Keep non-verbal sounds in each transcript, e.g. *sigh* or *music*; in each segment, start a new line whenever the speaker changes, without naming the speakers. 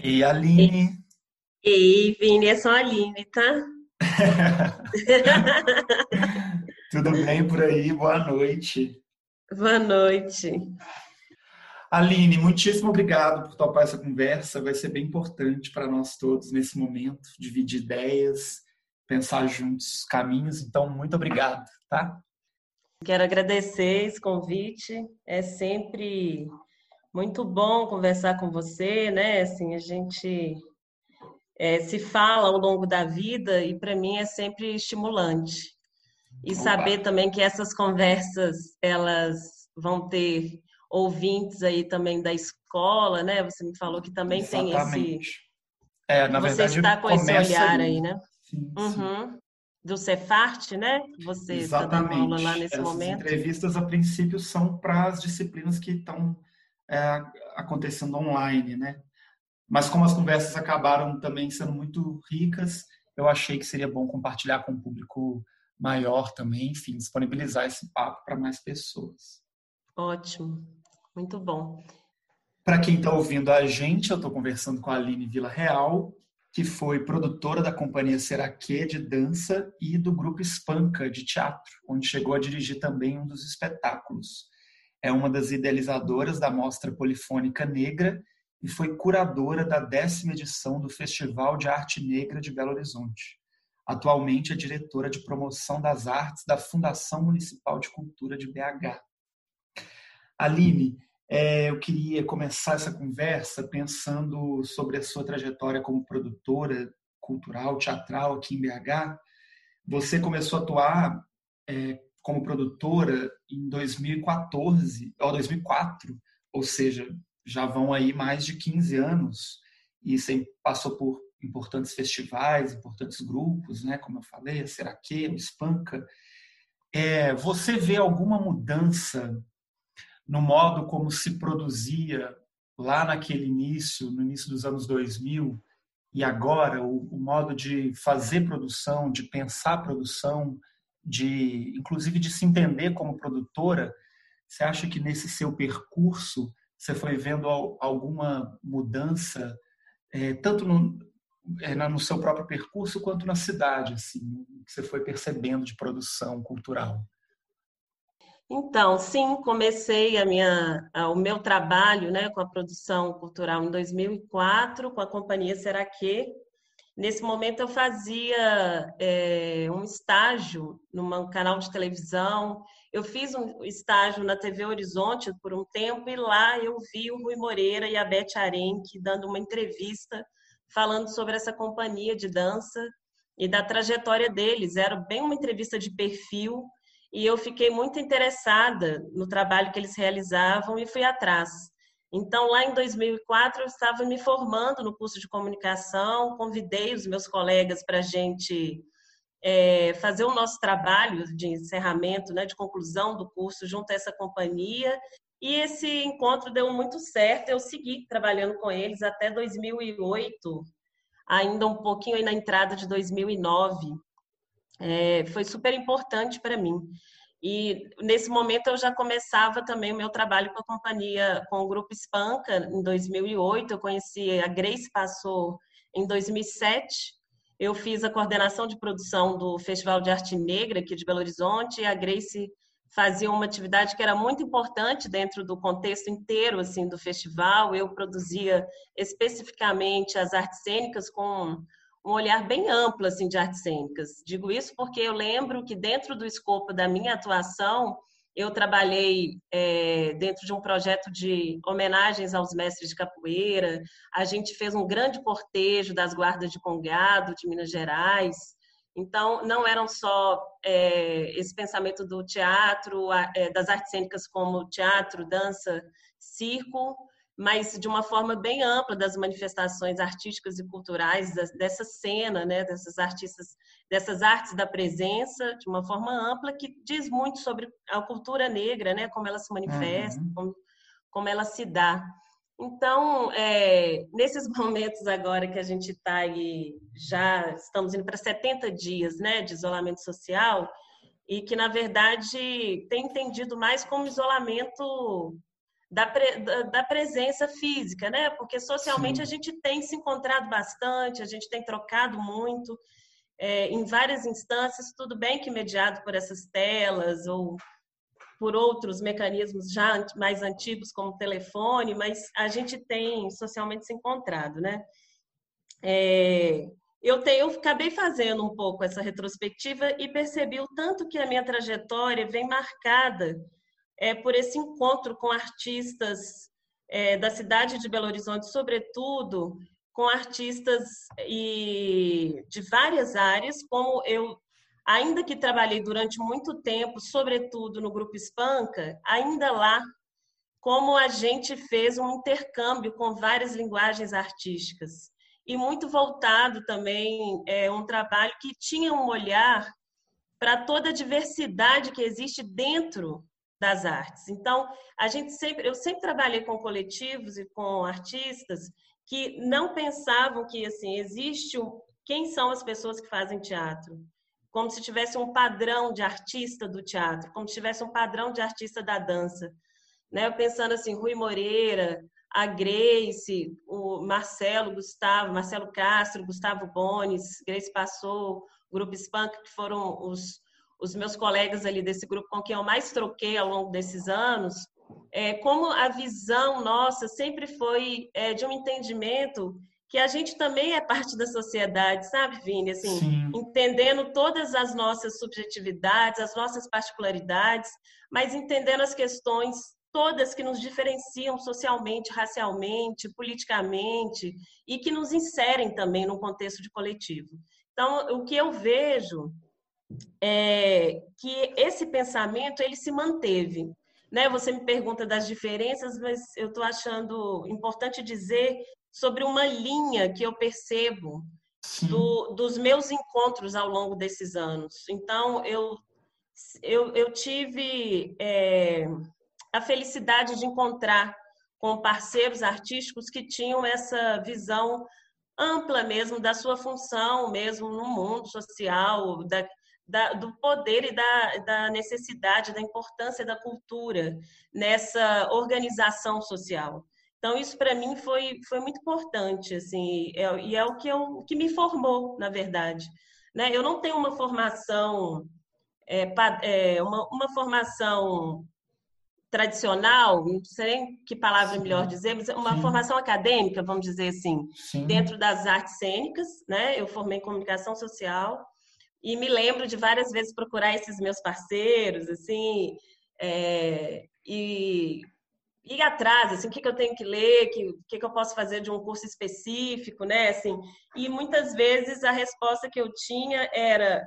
Ei, Aline.
Ei, Vini, é só a Aline, tá? *laughs*
Tudo bem por aí? Boa noite.
Boa noite.
Aline, muitíssimo obrigado por topar essa conversa. Vai ser bem importante para nós todos nesse momento, dividir ideias, pensar juntos caminhos. Então, muito obrigado, tá?
Quero agradecer esse convite. É sempre muito bom conversar com você, né? Assim, a gente é, se fala ao longo da vida e para mim é sempre estimulante. E Opa. saber também que essas conversas elas vão ter ouvintes aí também da escola, né? Você me falou que também Exatamente. tem esse.
É, na
você
verdade,
está com esse olhar
aí,
aí né?
Sim,
uhum. sim. Do Cefart, né? Você está dando aula lá nesse
Essas
momento.
entrevistas, a princípio, são para as disciplinas que estão é, acontecendo online, né? Mas como as conversas acabaram também sendo muito ricas, eu achei que seria bom compartilhar com o público maior também, enfim, disponibilizar esse papo para mais pessoas.
Ótimo, muito bom.
Para quem está ouvindo a gente, eu estou conversando com a Aline Vila Real, que foi produtora da companhia Seraque de dança e do grupo Espanca de teatro, onde chegou a dirigir também um dos espetáculos. É uma das idealizadoras da Mostra Polifônica Negra e foi curadora da décima edição do Festival de Arte Negra de Belo Horizonte. Atualmente é diretora de promoção das artes da Fundação Municipal de Cultura de BH. Aline, é, eu queria começar essa conversa pensando sobre a sua trajetória como produtora cultural, teatral aqui em BH. Você começou a atuar é, como produtora em 2014 ou 2004, ou seja, já vão aí mais de 15 anos e você passou por importantes festivais, importantes grupos, né? Como eu falei, a Seraque, o Espanca. É, você vê alguma mudança no modo como se produzia lá naquele início, no início dos anos 2000, e agora o, o modo de fazer produção, de pensar produção, de inclusive de se entender como produtora, você acha que nesse seu percurso você foi vendo alguma mudança, é, tanto no, é, no seu próprio percurso quanto na cidade, assim, que você foi percebendo de produção cultural?
Então, sim, comecei a minha, o meu trabalho né, com a produção cultural em 2004, com a companhia Seraque. Nesse momento, eu fazia é, um estágio num canal de televisão eu fiz um estágio na TV Horizonte por um tempo e lá eu vi o Rui Moreira e a Beth Arenque dando uma entrevista falando sobre essa companhia de dança e da trajetória deles. Era bem uma entrevista de perfil e eu fiquei muito interessada no trabalho que eles realizavam e fui atrás. Então, lá em 2004, eu estava me formando no curso de comunicação, convidei os meus colegas para a gente é, fazer o nosso trabalho de encerramento, né, de conclusão do curso junto a essa companhia. E esse encontro deu muito certo. Eu segui trabalhando com eles até 2008, ainda um pouquinho na entrada de 2009. É, foi super importante para mim. E nesse momento eu já começava também o meu trabalho com a companhia, com o grupo Espanca, em 2008. Eu conheci a Grace Passou em 2007 eu fiz a coordenação de produção do Festival de Arte Negra aqui de Belo Horizonte e a Grace fazia uma atividade que era muito importante dentro do contexto inteiro assim do festival. Eu produzia especificamente as artes cênicas com um olhar bem amplo assim de artes cênicas. Digo isso porque eu lembro que dentro do escopo da minha atuação eu trabalhei é, dentro de um projeto de homenagens aos mestres de capoeira. A gente fez um grande cortejo das guardas de Congado, de Minas Gerais. Então, não eram só é, esse pensamento do teatro, é, das artes cênicas como teatro, dança, circo, mas de uma forma bem ampla das manifestações artísticas e culturais dessa cena, né, dessas artistas, dessas artes da presença, de uma forma ampla que diz muito sobre a cultura negra, né, como ela se manifesta, uhum. como, como ela se dá. Então, é, nesses *laughs* momentos agora que a gente está aí, já estamos indo para 70 dias né, de isolamento social, e que, na verdade, tem entendido mais como isolamento da, da, da, presença física, né? Porque socialmente Sim. a gente tem se encontrado bastante, a gente tem trocado muito é, em várias instâncias, tudo bem que mediado por essas telas ou por outros mecanismos já mais antigos, como telefone, mas a gente tem socialmente se encontrado, né? É, eu, tenho, eu acabei fazendo um pouco essa retrospectiva e percebi o tanto que a minha trajetória vem marcada é, por esse encontro com artistas é, da cidade de Belo Horizonte, sobretudo com artistas e de várias áreas, como eu, ainda que trabalhei durante muito tempo, sobretudo no grupo Espanca, ainda lá, como a gente fez um intercâmbio com várias linguagens artísticas. E muito voltado também é um trabalho que tinha um olhar para toda a diversidade que existe dentro das artes. Então, a gente sempre, eu sempre trabalhei com coletivos e com artistas que não pensavam que assim existe um, quem são as pessoas que fazem teatro, como se tivesse um padrão de artista do teatro, como se tivesse um padrão de artista da dança, né? Eu pensando assim, Rui Moreira, a Grace, o Marcelo, Gustavo, Marcelo Castro, Gustavo Bones, Grace Passou, Grupo Spunk, que foram os os meus colegas ali desse grupo com quem eu mais troquei ao longo desses anos, é, como a visão nossa sempre foi é, de um entendimento que a gente também é parte da sociedade, sabe, Vini? Assim, Sim. entendendo todas as nossas subjetividades, as nossas particularidades, mas entendendo as questões todas que nos diferenciam socialmente, racialmente, politicamente e que nos inserem também num contexto de coletivo. Então, o que eu vejo é, que esse pensamento ele se manteve. Né? Você me pergunta das diferenças, mas eu estou achando importante dizer sobre uma linha que eu percebo do, dos meus encontros ao longo desses anos. Então, eu, eu, eu tive é, a felicidade de encontrar com parceiros artísticos que tinham essa visão ampla mesmo da sua função mesmo no mundo social, da, da, do poder e da, da necessidade, da importância da cultura nessa organização social. Então, isso para mim foi, foi muito importante, assim, é, e é o que, eu, que me formou, na verdade. Né? Eu não tenho uma formação, é, é, uma, uma formação tradicional, não sei que palavra é melhor dizer, mas uma Sim. formação acadêmica, vamos dizer assim, Sim. dentro das artes cênicas, né? Eu formei em comunicação social e me lembro de várias vezes procurar esses meus parceiros, assim, é, e ir atrás, assim, o que, que eu tenho que ler, o que, que, que eu posso fazer de um curso específico, né, assim, e muitas vezes a resposta que eu tinha era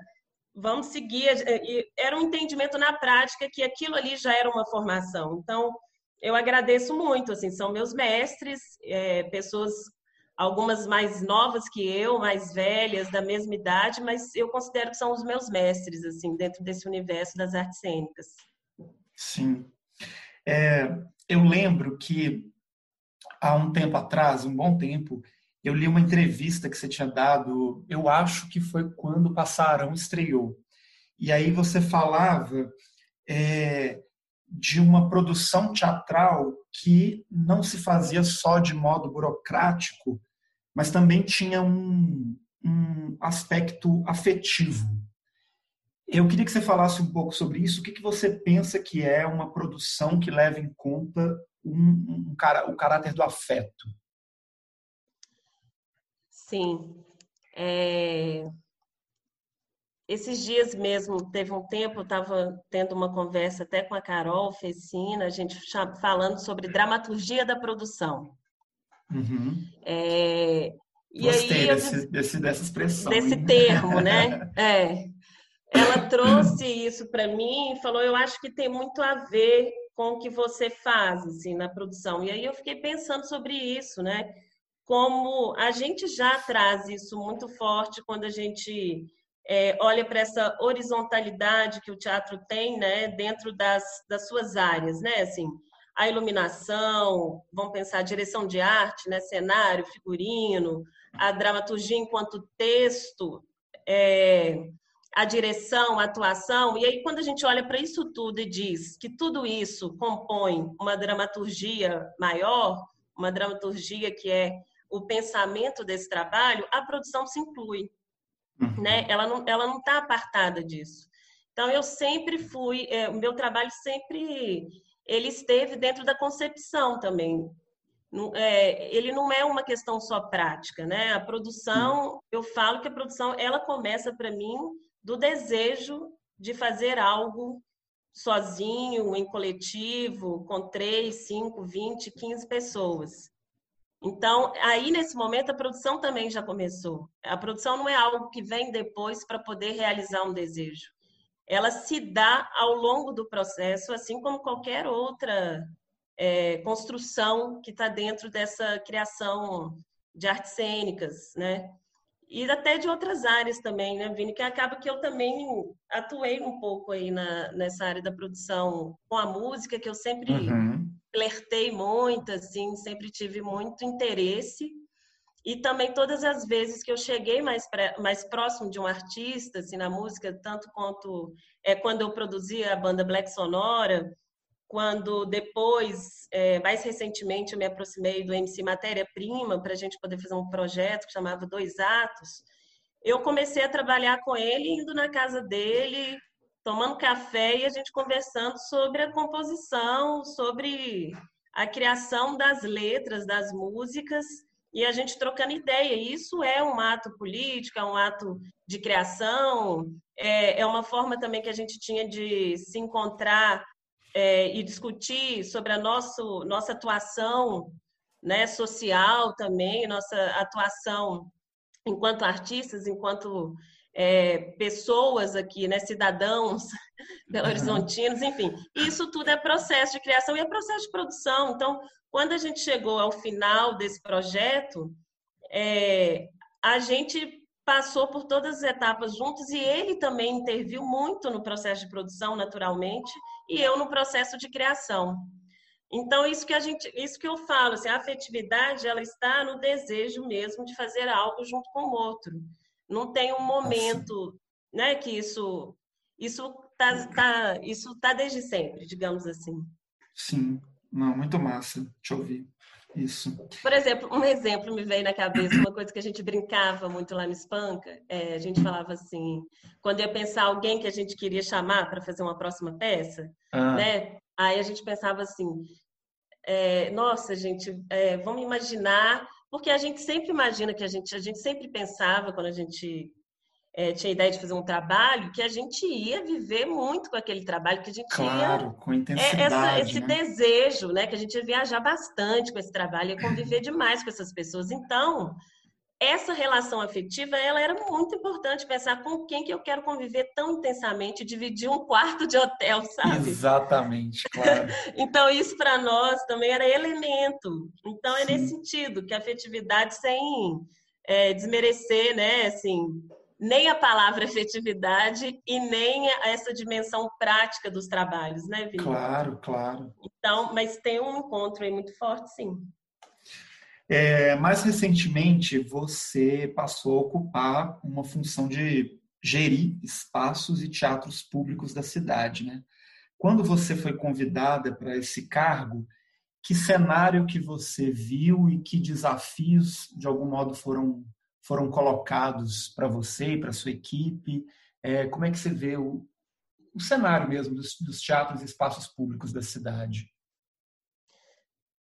vamos seguir, era um entendimento na prática que aquilo ali já era uma formação, então eu agradeço muito, assim, são meus mestres, é, pessoas algumas mais novas que eu, mais velhas, da mesma idade, mas eu considero que são os meus mestres, assim, dentro desse universo das artes cênicas.
Sim. É, eu lembro que há um tempo atrás, um bom tempo, eu li uma entrevista que você tinha dado, eu acho que foi quando Passarão estreou. E aí você falava é, de uma produção teatral que não se fazia só de modo burocrático, mas também tinha um, um aspecto afetivo. Eu queria que você falasse um pouco sobre isso. O que, que você pensa que é uma produção que leva em conta um, um, o caráter do afeto?
Sim. É... Esses dias mesmo, teve um tempo, eu estava tendo uma conversa até com a Carol Fecina, a gente falando sobre dramaturgia da produção.
Uhum.
É,
e Gostei aí, desse, eu, desse, dessa expressão.
Desse hein? termo, né? *laughs* É. Ela trouxe isso para mim e falou: eu acho que tem muito a ver com o que você faz assim, na produção. E aí eu fiquei pensando sobre isso, né? Como a gente já traz isso muito forte quando a gente é, olha para essa horizontalidade que o teatro tem, né, dentro das, das suas áreas, né? Assim, a iluminação, vamos pensar a direção de arte, né, cenário, figurino, a dramaturgia enquanto texto, é, a direção, a atuação. E aí, quando a gente olha para isso tudo e diz que tudo isso compõe uma dramaturgia maior, uma dramaturgia que é o pensamento desse trabalho, a produção se inclui. Uhum. Né? Ela não ela não está apartada disso. Então, eu sempre fui, é, o meu trabalho sempre ele esteve dentro da concepção também. É, ele não é uma questão só prática, né? A produção, eu falo que a produção, ela começa para mim do desejo de fazer algo sozinho, em coletivo, com três, cinco, vinte, quinze pessoas. Então, aí nesse momento a produção também já começou. A produção não é algo que vem depois para poder realizar um desejo. Ela se dá ao longo do processo, assim como qualquer outra é, construção que está dentro dessa criação de artes cênicas, né? E até de outras áreas também, né, Vini? Que acaba que eu também atuei um pouco aí na, nessa área da produção com a música, que eu sempre uhum. Flertei muito, assim, sempre tive muito interesse. E também todas as vezes que eu cheguei mais, mais próximo de um artista, assim, na música, tanto quanto é, quando eu produzia a banda Black Sonora, quando depois, é, mais recentemente, eu me aproximei do MC Matéria Prima para a gente poder fazer um projeto que chamava Dois Atos, eu comecei a trabalhar com ele, indo na casa dele, tomando café e a gente conversando sobre a composição, sobre a criação das letras, das músicas, e a gente trocando ideia. Isso é um ato político, é um ato de criação, é, é uma forma também que a gente tinha de se encontrar é, e discutir sobre a nosso, nossa atuação né, social também, nossa atuação enquanto artistas, enquanto é, pessoas aqui, né, cidadãos *laughs* belo-horizontinos, enfim. Isso tudo é processo de criação e é processo de produção. Então, quando a gente chegou ao final desse projeto, é, a gente passou por todas as etapas juntos e ele também interviu muito no processo de produção, naturalmente, e eu no processo de criação. Então, isso que a gente, isso que eu falo, assim, a afetividade, ela está no desejo mesmo de fazer algo junto com o outro. Não tem um momento, assim. né, que isso isso tá, tá, isso tá desde sempre, digamos assim.
Sim. Não, muito massa te ouvir. Isso.
Por exemplo, um exemplo me veio na cabeça, uma coisa que a gente brincava muito lá no Espanca, é, a gente falava assim, quando ia pensar alguém que a gente queria chamar para fazer uma próxima peça, ah. né? Aí a gente pensava assim, é, nossa, gente, é, vamos imaginar, porque a gente sempre imagina que a gente, a gente sempre pensava quando a gente é, tinha a ideia de fazer um trabalho, que a gente ia viver muito com aquele trabalho, que a gente
claro,
ia...
com intensidade, é, essa,
esse
né?
desejo, né? Que a gente ia viajar bastante com esse trabalho, ia conviver demais com essas pessoas. Então, essa relação afetiva, ela era muito importante, pensar com quem que eu quero conviver tão intensamente, dividir um quarto de hotel, sabe?
Exatamente, *laughs* claro.
então, isso para nós também era elemento. Então, é Sim. nesse sentido, que a afetividade sem... É, desmerecer, né, assim, nem a palavra *laughs* efetividade e nem essa dimensão prática dos trabalhos, né, Vitor?
Claro, claro.
Então, mas tem um encontro aí muito forte, sim.
É, mais recentemente, você passou a ocupar uma função de gerir espaços e teatros públicos da cidade, né? Quando você foi convidada para esse cargo, que cenário que você viu e que desafios, de algum modo, foram foram colocados para você e para sua equipe? É, como é que você vê o, o cenário mesmo dos, dos teatros e espaços públicos da cidade?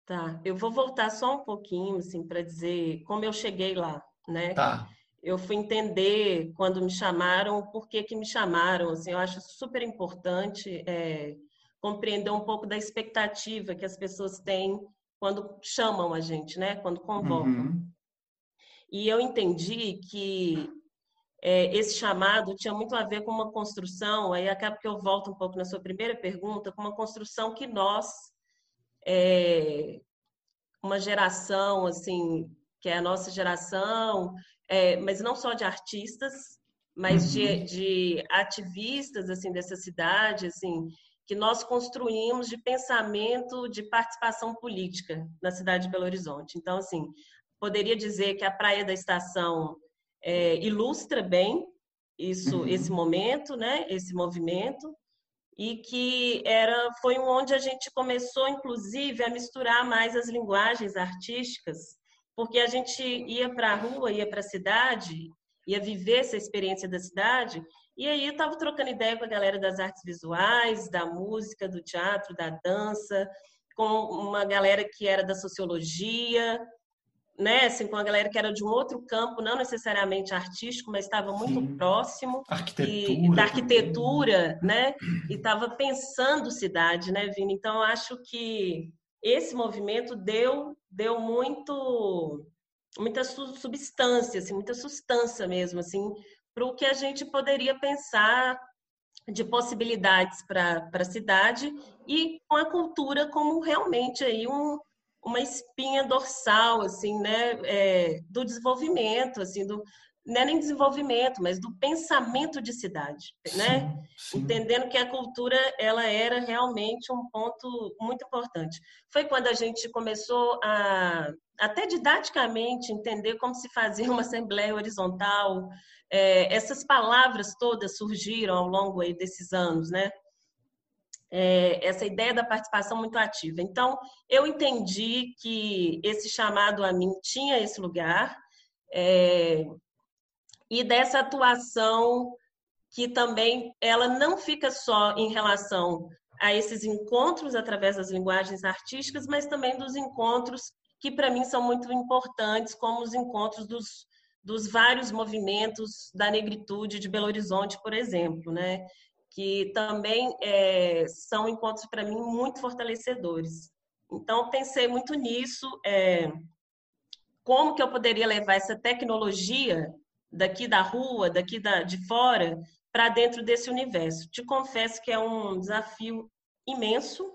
Tá, eu vou voltar só um pouquinho, assim, para dizer como eu cheguei lá, né?
Tá.
Eu fui entender quando me chamaram, por que que me chamaram, assim, eu acho super importante é, compreender um pouco da expectativa que as pessoas têm quando chamam a gente, né? Quando convocam. Uhum. E eu entendi que é, esse chamado tinha muito a ver com uma construção, aí acaba que eu volto um pouco na sua primeira pergunta, com uma construção que nós, é, uma geração, assim, que é a nossa geração, é, mas não só de artistas, mas uhum. de, de ativistas, assim, dessa cidade, assim, que nós construímos de pensamento de participação política na cidade de Belo Horizonte. Então, assim, poderia dizer que a Praia da Estação é, ilustra bem isso, uhum. esse momento, né? Esse movimento e que era foi onde a gente começou, inclusive, a misturar mais as linguagens artísticas, porque a gente ia para a rua, ia para a cidade, ia viver essa experiência da cidade, e aí eu estava trocando ideia com a galera das artes visuais, da música, do teatro, da dança, com uma galera que era da sociologia, né, assim, com a galera que era de um outro campo, não necessariamente artístico, mas estava muito Sim. próximo
arquitetura,
e, da arquitetura, né, e estava pensando cidade, né, Vini? Então, acho que esse movimento deu deu muito muita substância, assim, muita substância mesmo, assim, para o que a gente poderia pensar de possibilidades para a cidade e com a cultura como realmente aí um, uma espinha dorsal assim né é, do desenvolvimento assim do não é nem desenvolvimento mas do pensamento de cidade né? Sim, sim. entendendo que a cultura ela era realmente um ponto muito importante. Foi quando a gente começou a até didaticamente entender como se fazia uma assembleia horizontal é, essas palavras todas surgiram ao longo aí desses anos né é, essa ideia da participação muito ativa. Então, eu entendi que esse chamado a mim tinha esse lugar, é, e dessa atuação que também ela não fica só em relação a esses encontros através das linguagens artísticas, mas também dos encontros que para mim são muito importantes, como os encontros dos, dos vários movimentos da negritude de Belo Horizonte, por exemplo, né? Que também é, são encontros para mim muito fortalecedores. Então pensei muito nisso, é, como que eu poderia levar essa tecnologia daqui da rua, daqui da, de fora, para dentro desse universo. Te confesso que é um desafio imenso,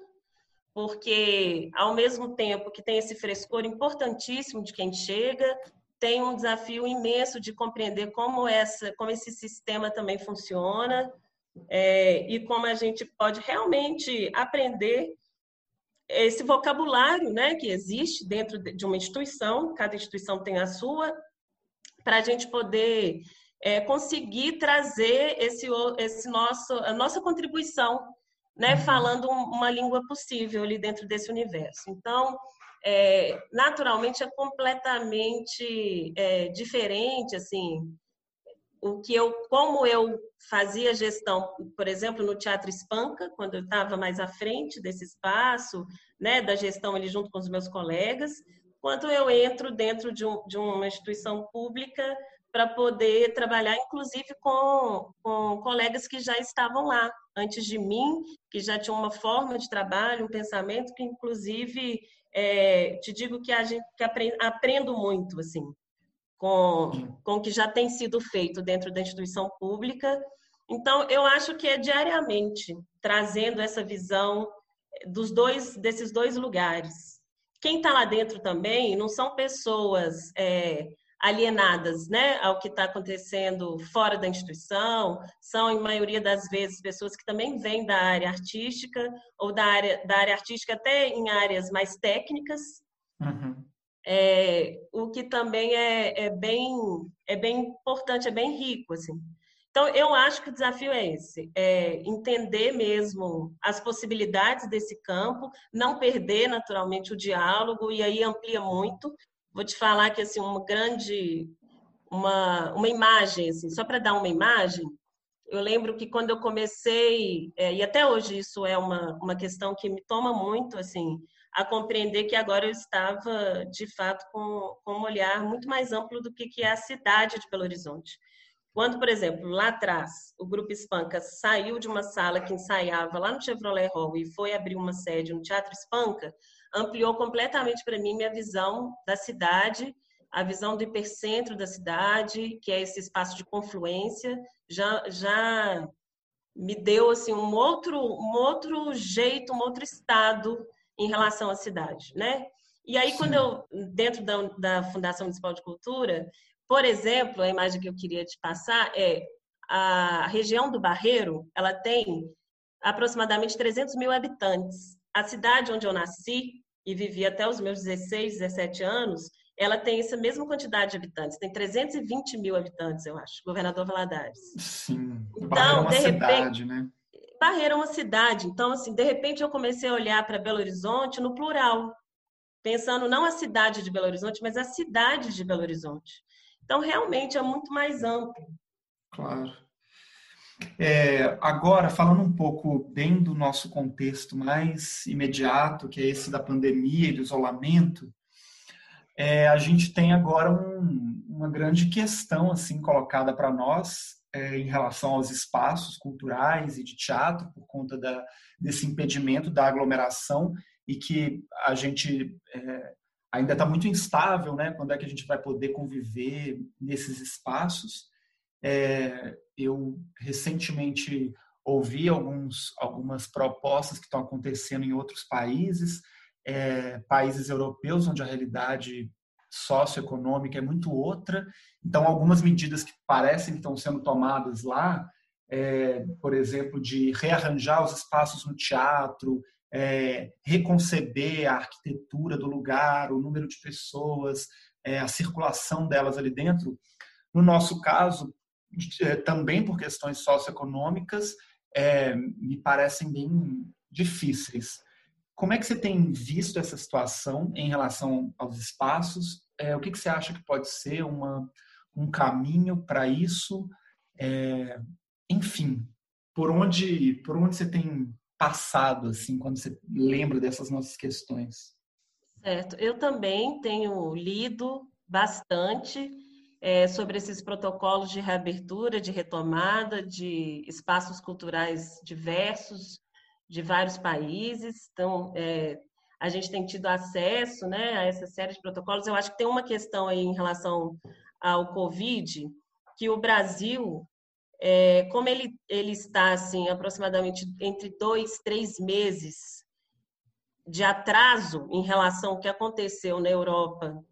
porque ao mesmo tempo que tem esse frescor importantíssimo de quem chega, tem um desafio imenso de compreender como essa, como esse sistema também funciona é, e como a gente pode realmente aprender esse vocabulário né, que existe dentro de uma instituição, cada instituição tem a sua, para a gente poder é, conseguir trazer esse, esse nosso, a nossa contribuição, né, uhum. falando uma língua possível ali dentro desse universo. Então, é, naturalmente é completamente é, diferente, assim, o que eu, como eu fazia gestão, por exemplo, no Teatro Espanca, quando eu estava mais à frente desse espaço, né, da gestão ali junto com os meus colegas, quando eu entro dentro de, um, de uma instituição pública para poder trabalhar, inclusive com, com colegas que já estavam lá antes de mim, que já tinham uma forma de trabalho, um pensamento que, inclusive, é, te digo que a gente que aprendo muito, assim com, com o que já tem sido feito dentro da instituição pública. Então, eu acho que é diariamente trazendo essa visão dos dois desses dois lugares. Quem está lá dentro também não são pessoas é, alienadas né, ao que está acontecendo fora da instituição, são, em maioria das vezes, pessoas que também vêm da área artística, ou da área, da área artística até em áreas mais técnicas. Uhum é, o que também é, é, bem, é bem importante, é bem rico, assim. Então, eu acho que o desafio é esse, é entender mesmo as possibilidades desse campo, não perder naturalmente o diálogo, e aí amplia muito. Vou te falar que, assim, uma grande, uma, uma imagem, assim, só para dar uma imagem, eu lembro que quando eu comecei, é, e até hoje isso é uma, uma questão que me toma muito, assim, a compreender que agora eu estava, de fato, com, com um olhar muito mais amplo do que, que é a cidade de Belo Horizonte. Quando, por exemplo, lá atrás, o Grupo Espanca saiu de uma sala que ensaiava lá no Chevrolet Hall e foi abrir uma sede no Teatro Espanca, ampliou completamente para mim minha visão da cidade, a visão do hipercentro da cidade, que é esse espaço de confluência, já, já me deu assim um outro, um outro jeito, um outro estado em relação à cidade, né? E aí, Sim. quando eu, dentro da, da Fundação Municipal de Cultura, por exemplo, a imagem que eu queria te passar é a região do Barreiro, ela tem aproximadamente 300 mil habitantes. A cidade onde eu nasci e vivi até os meus 16, 17 anos ela tem essa mesma quantidade de habitantes, tem 320 mil habitantes, eu acho, governador Valadares.
Sim, então, Barreira é uma de repente, cidade, né?
Barreira é uma cidade, então, assim, de repente eu comecei a olhar para Belo Horizonte no plural, pensando não a cidade de Belo Horizonte, mas a cidade de Belo Horizonte. Então, realmente é muito mais amplo.
Claro. É, agora, falando um pouco bem do nosso contexto mais imediato, que é esse da pandemia e do isolamento, é, a gente tem agora um, uma grande questão assim colocada para nós é, em relação aos espaços culturais e de teatro por conta da, desse impedimento da aglomeração e que a gente é, ainda está muito instável, né? Quando é que a gente vai poder conviver nesses espaços? É, eu recentemente ouvi alguns, algumas propostas que estão acontecendo em outros países, é, países europeus, onde a realidade socioeconômica é muito outra. Então, algumas medidas que parecem que estão sendo tomadas lá, é, por exemplo, de rearranjar os espaços no teatro, é, reconceber a arquitetura do lugar, o número de pessoas, é, a circulação delas ali dentro. No nosso caso, é, também por questões socioeconômicas, é, me parecem bem difíceis. Como é que você tem visto essa situação em relação aos espaços? É, o que, que, você acha que pode ser uma, um caminho para isso? É, enfim, por onde, por onde você tem passado, assim, quando você lembra dessas nossas questões?
Certo. Eu também tenho lido bastante é, sobre esses protocolos de reabertura, de retomada de espaços culturais diversos de vários países. Então, é, a gente tem tido acesso né, a essa série de protocolos. Eu acho que tem uma questão aí em relação ao Covid, que o Brasil, é, como ele, ele está assim, aproximadamente entre dois, três meses de atraso em relação ao que aconteceu na Europa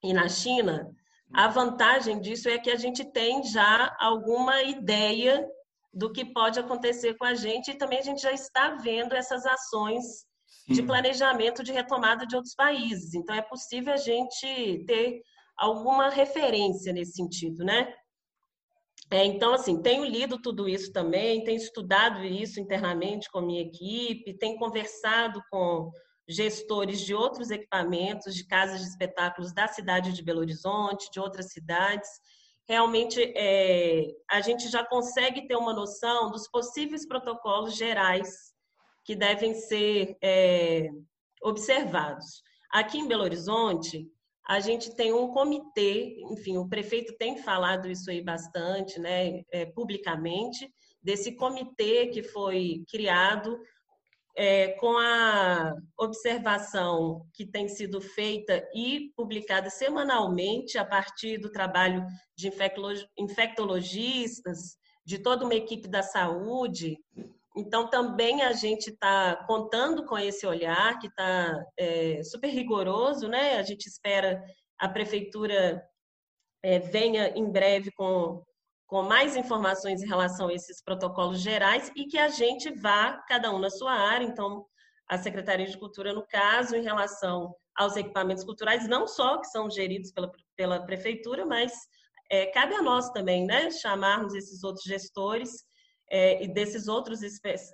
e na China, a vantagem disso é que a gente tem já alguma ideia do que pode acontecer com a gente e também a gente já está vendo essas ações Sim. de planejamento de retomada de outros países. Então é possível a gente ter alguma referência nesse sentido, né? É, então, assim, tenho lido tudo isso também, tenho estudado isso internamente com a minha equipe, tenho conversado com gestores de outros equipamentos, de casas de espetáculos da cidade de Belo Horizonte, de outras cidades. Realmente, é, a gente já consegue ter uma noção dos possíveis protocolos gerais que devem ser é, observados. Aqui em Belo Horizonte, a gente tem um comitê, enfim, o prefeito tem falado isso aí bastante, né, é, publicamente, desse comitê que foi criado é, com a observação que tem sido feita e publicada semanalmente a partir do trabalho de infectologistas, de toda uma equipe da saúde. Então, também a gente está contando com esse olhar, que está é, super rigoroso, né? A gente espera a prefeitura é, venha em breve com com mais informações em relação a esses protocolos gerais e que a gente vá, cada um na sua área, então, a Secretaria de Cultura, no caso, em relação aos equipamentos culturais, não só que são geridos pela, pela Prefeitura, mas é, cabe a nós também, né, chamarmos esses outros gestores é, e desses outros,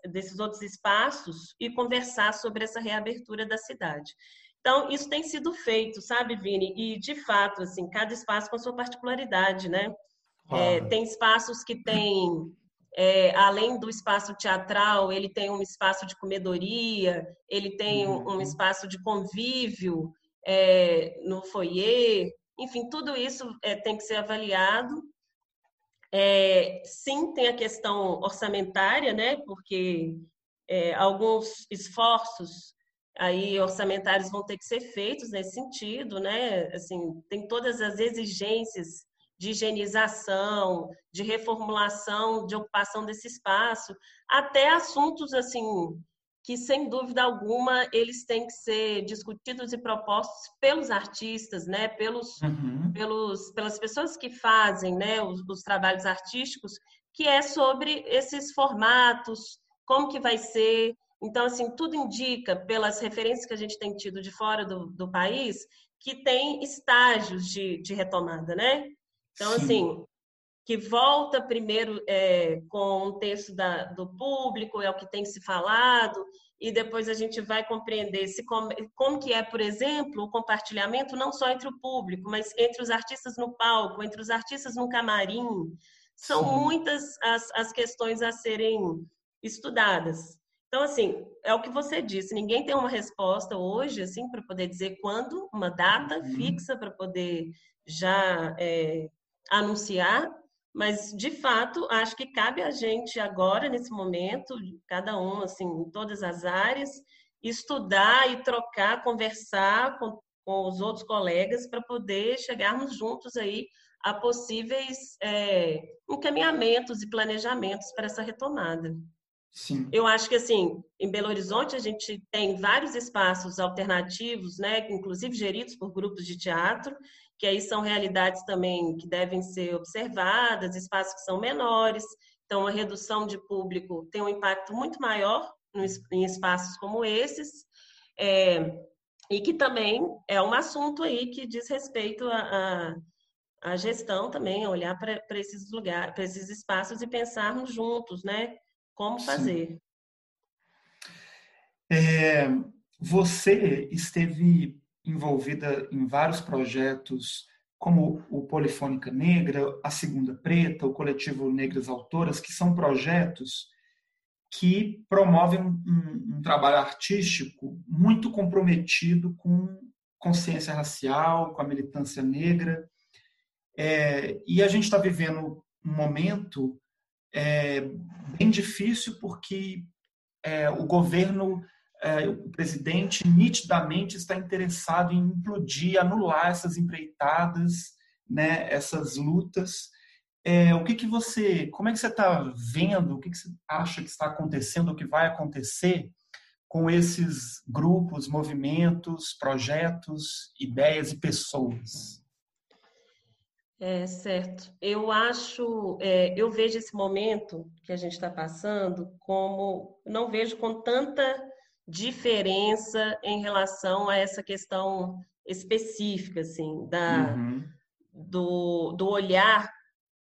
desses outros espaços e conversar sobre essa reabertura da cidade. Então, isso tem sido feito, sabe, Vini? E, de fato, assim, cada espaço com a sua particularidade, né? É, tem espaços que tem, é, além do espaço teatral, ele tem um espaço de comedoria, ele tem uhum. um, espaço de convívio é, no foyer, enfim, tudo isso é, tem que ser avaliado. É, sim, tem a questão orçamentária, né? Porque é, alguns esforços aí orçamentários vão ter que ser feitos nesse sentido, né? Assim, tem todas as exigências de higienização, de reformulação, de ocupação desse espaço, até assuntos assim que sem dúvida alguma eles têm que ser discutidos e propostos pelos artistas, né, pelos, uhum. pelos pelas pessoas que fazem, né, os, os trabalhos artísticos, que é sobre esses formatos, como que vai ser, então, assim, tudo indica, pelas referências que a gente tem tido de fora do, do país, que tem estágios de, de retomada, né? Então, Sim. assim, que volta primeiro é, com um texto da, do público, é o que tem se falado, e depois a gente vai compreender se como, como que é, por exemplo, o compartilhamento não só entre o público, mas entre os artistas no palco, entre os artistas no camarim. São Sim. muitas as, as questões a serem estudadas. Então, assim, é o que você disse, ninguém tem uma resposta hoje, assim, para poder dizer quando, uma data uhum. fixa para poder já é, anunciar, mas, de fato, acho que cabe a gente agora, nesse momento, cada um, assim, em todas as áreas, estudar e trocar, conversar com, com os outros colegas para poder chegarmos juntos aí a possíveis é, encaminhamentos e planejamentos para essa retomada. Sim. Eu acho que assim, em Belo Horizonte a gente tem vários espaços alternativos, né, inclusive geridos por grupos de teatro, que aí são realidades também que devem ser observadas, espaços que são menores, então a redução de público tem um impacto muito maior em espaços como esses, é, e que também é um assunto aí que diz respeito à, à, gestão também, a olhar para esses lugares, para esses espaços e pensarmos juntos, né, como fazer.
É, você esteve envolvida em vários projetos, como o Polifônica Negra, a Segunda Preta, o coletivo Negras Autoras, que são projetos que promovem um, um trabalho artístico muito comprometido com consciência racial, com a militância negra. É, e a gente está vivendo um momento é, bem difícil porque é, o governo é, o presidente nitidamente está interessado em implodir, anular essas empreitadas, né, essas lutas. É, o que, que você, como é que você está vendo, o que, que você acha que está acontecendo, o que vai acontecer com esses grupos, movimentos, projetos, ideias e pessoas?
É certo. Eu acho, é, eu vejo esse momento que a gente está passando como, não vejo com tanta diferença em relação a essa questão específica, assim, da, uhum. do, do olhar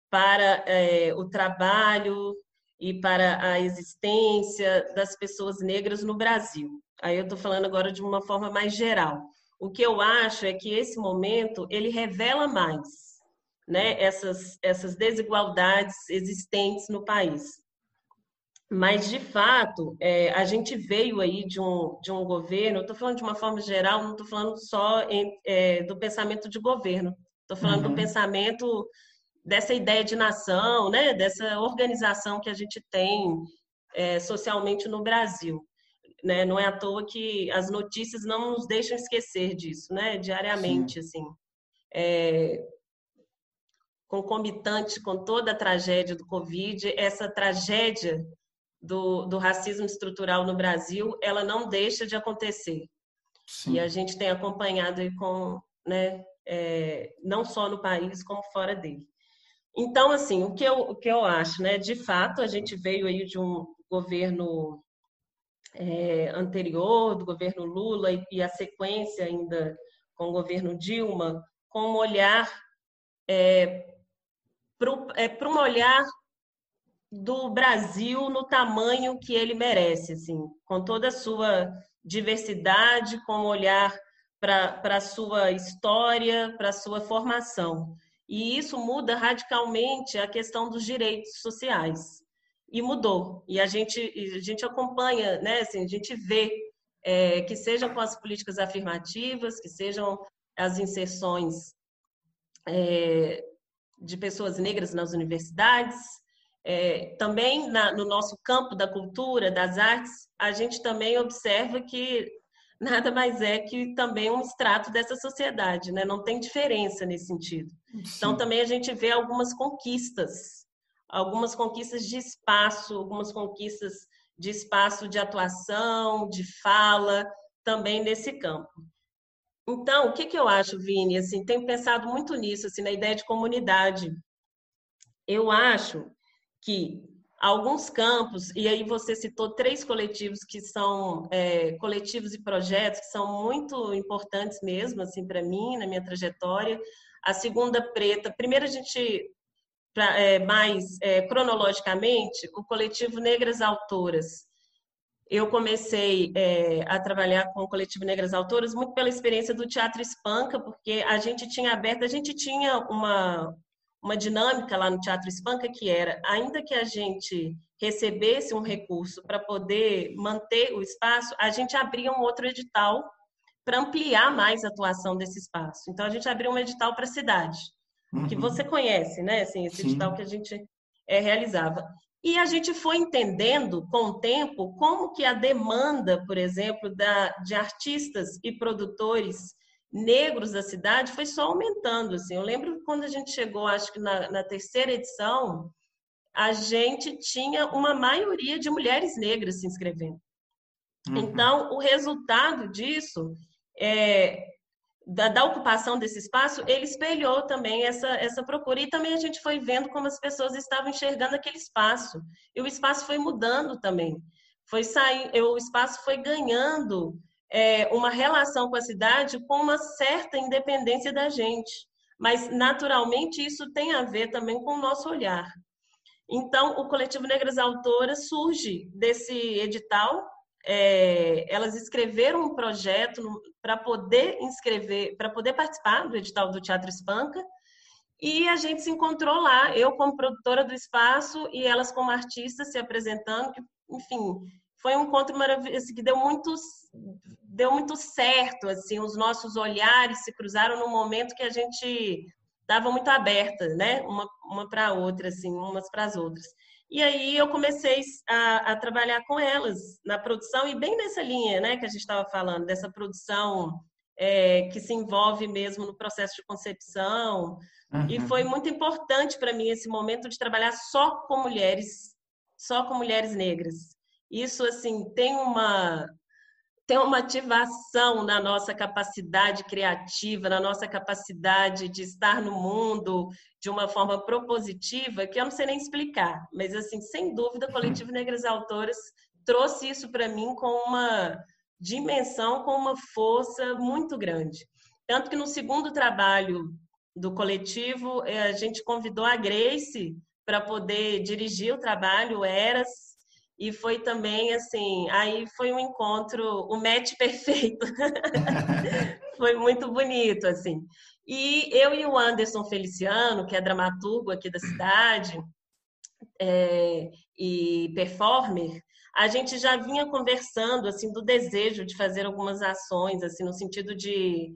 para é, o trabalho e para a existência das pessoas negras no Brasil. Aí eu estou falando agora de uma forma mais geral. O que eu acho é que esse momento ele revela mais, né, essas essas desigualdades existentes no país. Mas, de fato, é, a gente veio aí de um, de um governo, estou falando de uma forma geral, não estou falando só em, é, do pensamento de governo, estou falando uhum. do pensamento dessa ideia de nação, né, dessa organização que a gente tem é, socialmente no Brasil. Né? Não é à toa que as notícias não nos deixam esquecer disso, né, diariamente, Sim. assim. É, concomitante com toda a tragédia do Covid, essa tragédia do, do racismo estrutural no Brasil, ela não deixa de acontecer. Sim. E a gente tem acompanhado com, né, é, não só no país, como fora dele. Então, assim, o que eu, o que eu acho, né? De fato, a gente veio aí de um governo é, anterior, do governo Lula, e, e, a sequência ainda com o governo Dilma, com um olhar é, para é, um olhar do Brasil no tamanho que ele merece, assim, com toda a sua diversidade, com um olhar para a sua história, para a sua formação. E isso muda radicalmente a questão dos direitos sociais. E mudou. E a gente, a gente acompanha, né, assim, a gente vê é, que sejam com as políticas afirmativas, que sejam as inserções é, de pessoas negras nas universidades, é, também na, no nosso campo da cultura, das artes, a gente também observa que *laughs* nada mais é que também um extrato dessa sociedade, né? não tem diferença nesse sentido. Então, Sim. Então, também a gente vê algumas conquistas, algumas conquistas de espaço, algumas conquistas de espaço de atuação, de fala, também nesse campo. Então, o que, que eu acho, Vini? Assim, tenho pensado muito nisso, assim, na ideia de comunidade. Eu acho que alguns campos, e aí você citou três coletivos que são é, coletivos e projetos que são muito importantes mesmo, assim, para mim, na minha trajetória. A segunda preta, primeiro a gente, pra, é, mais é, cronologicamente, o coletivo Negras Autoras. Eu comecei é, a trabalhar com o coletivo Negras Autoras muito pela experiência do Teatro Espanca, porque a gente tinha aberto, a gente tinha uma, uma dinâmica lá no Teatro Espanca que era, ainda que a gente recebesse um recurso para poder manter o espaço, a gente abria um outro edital para ampliar mais a atuação desse espaço. Então a gente abriu um edital para a cidade, uhum. que você conhece, né? Assim, esse Sim. edital que a gente é, realizava. E a gente foi entendendo com o tempo como que a demanda, por exemplo, da, de artistas e produtores negros da cidade foi só aumentando. Assim. Eu lembro quando a gente chegou, acho que na, na terceira edição, a gente tinha uma maioria de mulheres negras se inscrevendo. Uhum. Então, o resultado disso, é, da, da, ocupação desse espaço, ele espelhou também essa, essa procura. E também a gente foi vendo como as pessoas estavam enxergando aquele espaço. E o espaço foi mudando também. Foi sair, o espaço foi ganhando é, uma relação com a cidade com uma certa independência da gente. Mas, naturalmente, isso tem a ver também com o nosso olhar. Então, o Coletivo Negras Autoras surge desse edital. É, elas escreveram um projeto para poder inscrever, para poder participar do edital do Teatro Espanca. E a gente se encontrou lá, eu como produtora do espaço e elas como artistas se apresentando, enfim, foi um encontro maravilhoso que deu muito deu muito certo assim os nossos olhares se cruzaram num momento que a gente estava muito aberta né uma, uma para a outra assim umas para as outras. E aí eu comecei a, a, trabalhar com elas na produção e bem nessa linha né que a gente estava falando dessa produção é, que se envolve mesmo no processo de concepção. Uhum. e foi muito importante para mim esse momento de trabalhar só com mulheres só com mulheres negras isso assim tem uma tem uma ativação na nossa capacidade criativa, na nossa capacidade de estar no mundo de uma forma propositiva, que eu não sei nem explicar, mas assim, sem dúvida, o Coletivo Negras Autoras trouxe isso para mim com uma dimensão, com uma força muito grande. Tanto que no segundo trabalho do coletivo, eh, a gente convidou a Grace para poder dirigir o trabalho Eras, e foi também assim, aí foi um encontro, o um match *laughs* perfeito. foi muito bonito, assim. E eu e o Anderson Feliciano, que é dramaturgo aqui da cidade é, e performer, a gente já vinha conversando assim do desejo de fazer algumas ações, assim no sentido de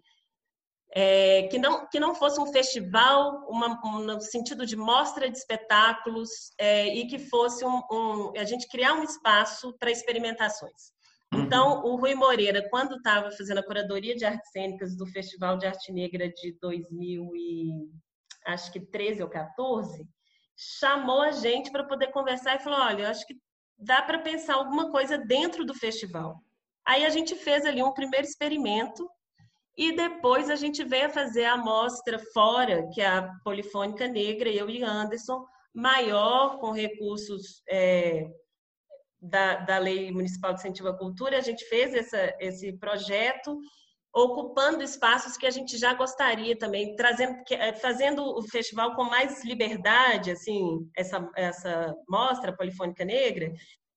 é, que, não, que não fosse um festival uma, um, no sentido de mostra de espetáculos é, e que fosse um, um, a gente criar um espaço para experimentações. Uhum. Então, o Rui Moreira, quando estava fazendo a curadoria de artes cênicas do Festival de Arte Negra de 2000 e acho que 13 ou 14, chamou a gente para poder conversar e falou: olha, eu acho que dá para pensar alguma coisa dentro do festival. Aí a gente fez ali um primeiro experimento e depois a gente veio fazer a amostra fora, que é a Polifônica Negra, eu e Anderson, maior, com recursos é, da, da Lei Municipal de Incentivo à Cultura. A gente fez essa, esse projeto ocupando espaços que a gente já gostaria também, trazendo, é, fazendo o festival com mais liberdade, assim, essa, essa mostra Polifônica Negra,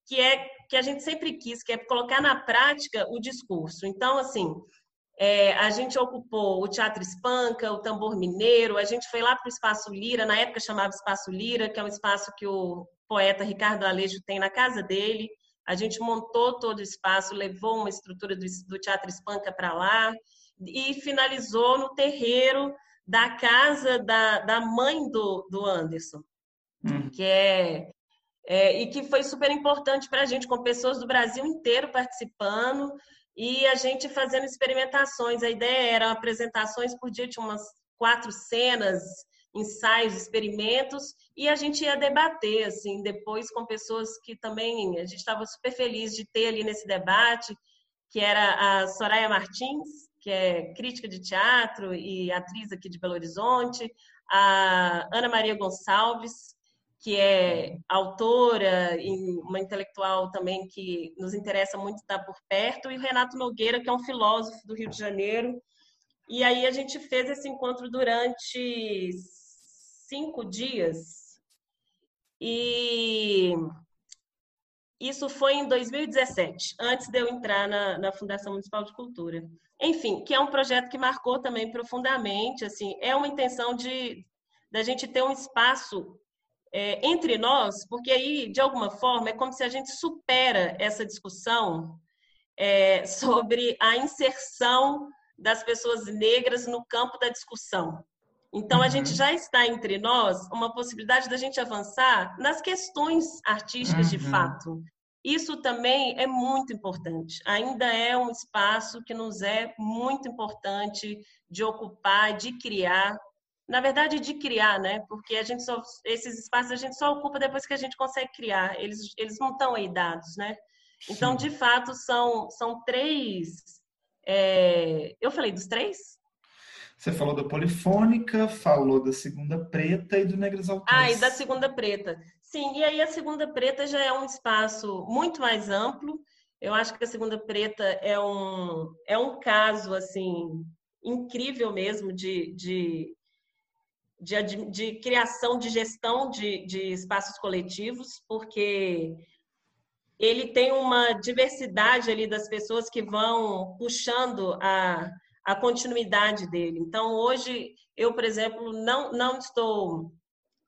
que é que a gente sempre quis, que é colocar na prática o discurso. Então, assim, é, a gente ocupou o Teatro Espanca, o Tambor Mineiro, a gente foi lá para o Espaço Lira, na época chamava Espaço Lira, que é um espaço que o poeta Ricardo Alejo tem na casa dele. A gente montou todo o espaço, levou uma estrutura do, do Teatro Espanca para lá e finalizou no terreiro da casa da, da mãe do, do Anderson, hum. que é, é, e que foi super importante para a gente, com pessoas do Brasil inteiro participando e a gente fazendo experimentações. A ideia era apresentações por dia, tinha umas quatro cenas, ensaios, experimentos, e a gente ia debater, assim, depois com pessoas que também a gente estava super feliz de ter ali nesse debate, que era a Soraya Martins, que é crítica de teatro e atriz aqui de Belo Horizonte, a Ana Maria Gonçalves, que é autora e uma intelectual também que nos interessa muito estar por perto, e o Renato Nogueira, que é um filósofo do Rio de Janeiro. E aí a gente fez esse encontro durante cinco dias. E isso foi em 2017, antes de eu entrar na, na Fundação Municipal de Cultura. Enfim, que é um projeto que marcou também profundamente, assim, é uma intenção de da gente ter um espaço é, entre nós, porque aí, de alguma forma, é como se a gente supera essa discussão é, *laughs* sobre a inserção das pessoas negras no campo da discussão. Então, a gente uhum. já está entre nós uma possibilidade da gente avançar nas questões artísticas uhum. de fato. Isso também é muito importante. Ainda é um espaço que nos é muito importante de ocupar, de criar. Na verdade, de criar, né? Porque a gente só, esses espaços a gente só ocupa depois que a gente consegue criar. Eles, eles não estão aí dados, né? Então, de fato, são, são três. É... Eu falei dos três?
Você falou da Polifônica, falou da Segunda Preta e do Negras Autores.
Ah, e da Segunda Preta. Sim, e aí a Segunda Preta já é um espaço muito mais amplo. Eu acho que a Segunda Preta é um, é um caso, assim, incrível mesmo de, de, de, de criação, de gestão de, de espaços coletivos, porque ele tem uma diversidade ali das pessoas que vão puxando a a continuidade dele. Então, hoje, eu, por exemplo, não, não estou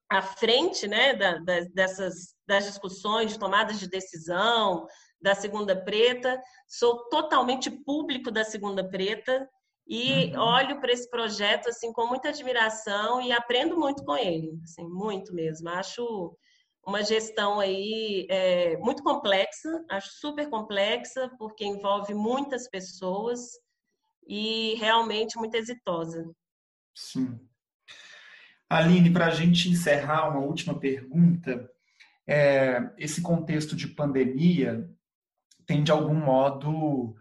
à frente né, da, da, dessas das discussões de tomadas de decisão da Segunda Preta, sou totalmente público da Segunda Preta e uhum. olho para esse projeto assim com muita admiração e aprendo muito com ele, assim, muito mesmo. Acho uma gestão aí é, muito complexa, acho super complexa porque envolve muitas pessoas e realmente muito exitosa.
Sim. Aline, para a gente encerrar, uma última pergunta. É, esse contexto de pandemia tem, de algum modo,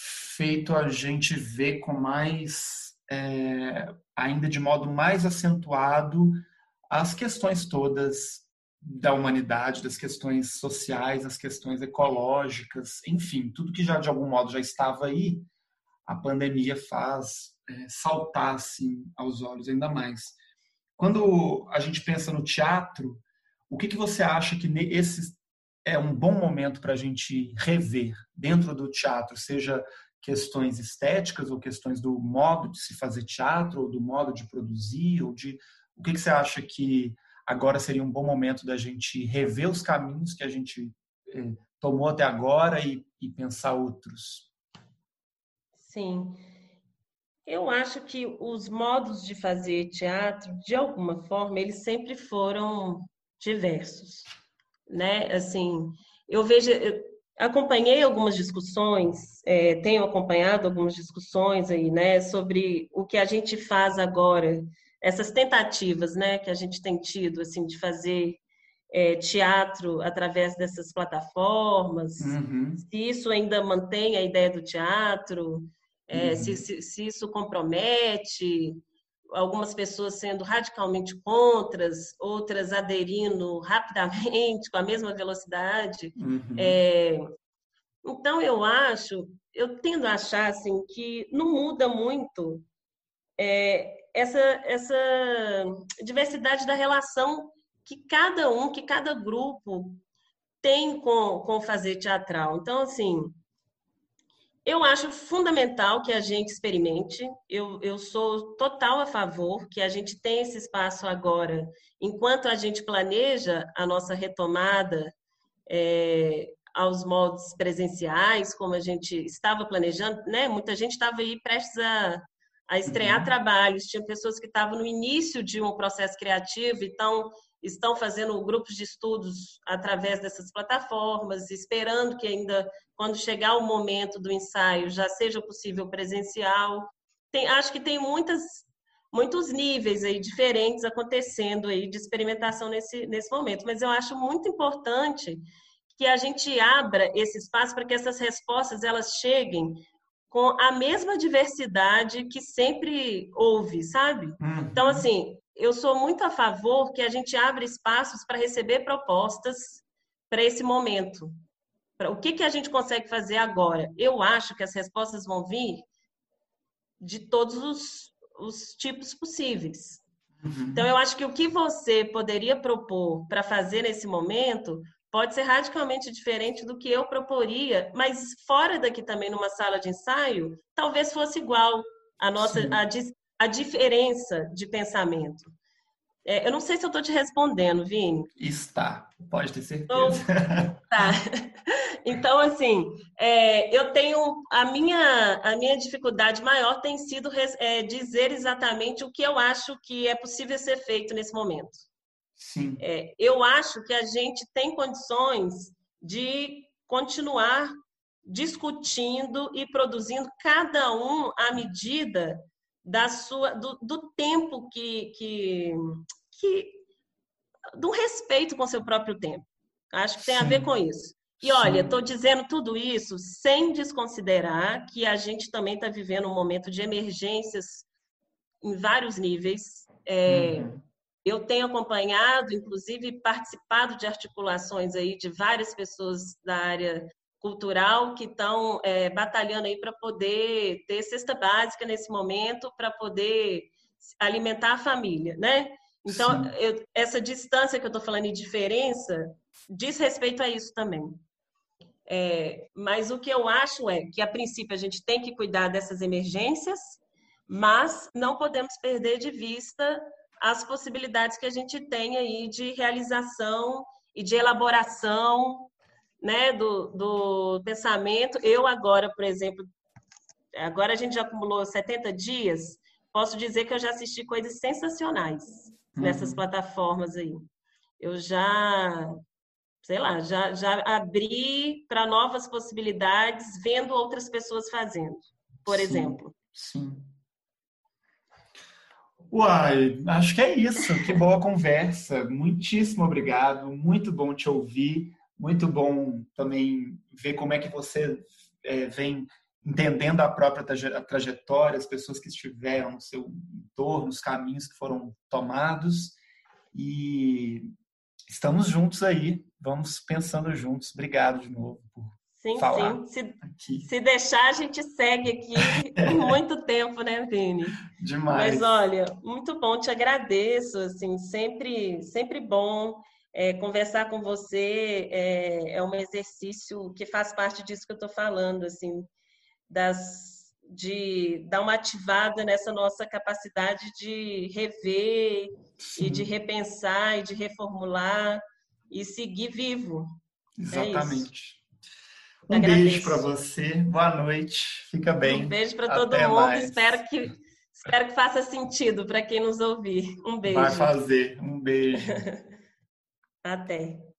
feito a gente ver com mais, é, ainda de modo mais acentuado, as questões todas da humanidade, das questões sociais, as questões ecológicas, enfim, tudo que já de algum modo já estava aí, a pandemia faz é, saltar assim aos olhos ainda mais. Quando a gente pensa no teatro, o que, que você acha que esse é um bom momento para a gente rever dentro do teatro, seja questões estéticas ou questões do modo de se fazer teatro, ou do modo de produzir, ou de o que, que você acha que agora seria um bom momento da gente rever os caminhos que a gente eh, tomou até agora e, e pensar outros?
Sim. Eu acho que os modos de fazer teatro, de alguma forma, eles sempre foram diversos, né? Assim, eu vejo, eu acompanhei algumas discussões, é, tenho acompanhado algumas discussões aí, né, sobre o que a gente faz agora, essas tentativas, né, que a gente tem tido, assim, de fazer é, teatro através dessas plataformas, uhum. se isso ainda mantém a ideia do teatro, é, uhum. se, se, se, isso compromete, algumas pessoas sendo radicalmente contras, outras aderindo rapidamente, com a mesma velocidade. Uhum. É, então, eu acho, eu tendo a achar assim, que não muda muito é, essa, essa diversidade da relação que cada um, que cada grupo tem com, com fazer teatral. Então, assim, eu acho fundamental que a gente experimente. Eu, eu sou total a favor que a gente tenha esse espaço agora, enquanto a gente planeja a nossa retomada é, aos modos presenciais, como a gente estava planejando, né? Muita gente estava aí prestes a, a estrear uhum. trabalhos, tinha pessoas que estavam no início de um processo criativo, então estão fazendo grupos de estudos através dessas plataformas, esperando que ainda, quando chegar o momento do ensaio, já seja possível presencial. Tem, acho que tem muitas, muitos níveis aí diferentes acontecendo aí de experimentação nesse, nesse momento, mas eu acho muito importante que a gente abra esse espaço para que essas respostas elas cheguem com a mesma diversidade que sempre houve, sabe? Uhum. Então, assim, eu sou muito a favor que a gente abra espaços para receber propostas para esse momento. Pra, o que, que a gente consegue fazer agora? Eu acho que as respostas vão vir de todos os, os tipos possíveis. Uhum. Então, eu acho que o que você poderia propor para fazer nesse momento pode ser radicalmente diferente do que eu proporia, mas fora daqui também, numa sala de ensaio, talvez fosse igual a nossa a, a diferença de pensamento. É, eu não sei se eu estou te respondendo, Vini.
Está, pode ter certeza.
Então, tá. Então, assim, é, eu tenho a minha a minha dificuldade maior tem sido é, dizer exatamente o que eu acho que é possível ser feito nesse momento.
Sim.
É, eu acho que a gente tem condições de continuar discutindo e produzindo cada um à medida da sua do, do tempo que, que, que do respeito com seu próprio tempo. Acho que tem Sim. a ver com isso. E olha, estou dizendo tudo isso sem desconsiderar que a gente também está vivendo um momento de emergências em vários níveis. É, uhum. Eu tenho acompanhado, inclusive participado de articulações aí de várias pessoas da área cultural que estão é, batalhando aí para poder ter cesta básica nesse momento, para poder alimentar a família, né? Então, eu, essa distância que eu estou falando e diferença diz respeito a isso também. É, mas o que eu acho é que, a princípio, a gente tem que cuidar dessas emergências, mas não podemos perder de vista as possibilidades que a gente tem aí de realização e de elaboração né, do, do pensamento. Eu agora, por exemplo, agora a gente já acumulou 70 dias, posso dizer que eu já assisti coisas sensacionais uhum. nessas plataformas aí. Eu já, sei lá, já, já abri para novas possibilidades, vendo outras pessoas fazendo, por sim, exemplo.
Sim. Uai, acho que é isso. Que boa conversa. Muitíssimo obrigado. Muito bom te ouvir. Muito bom também ver como é que você é, vem entendendo a própria trajetória, as pessoas que estiveram no seu entorno, os caminhos que foram tomados. E estamos juntos aí, vamos pensando juntos. Obrigado de novo por
sim,
falar.
Sim, se, se deixar, a gente segue aqui *laughs* por muito tempo, né, Vini?
Demais.
Mas olha, muito bom, te agradeço, assim, sempre, sempre bom é, conversar com você é, é um exercício que faz parte disso que eu estou falando, assim, das, de dar uma ativada nessa nossa capacidade de rever Sim. e de repensar e de reformular e seguir vivo.
É Exatamente. É um Agradeço. beijo para você, boa noite, fica bem.
Um beijo para todo mundo, mais. espero que espero que faça sentido para quem nos ouvir. Um beijo.
Vai fazer, um beijo. *laughs*
Até.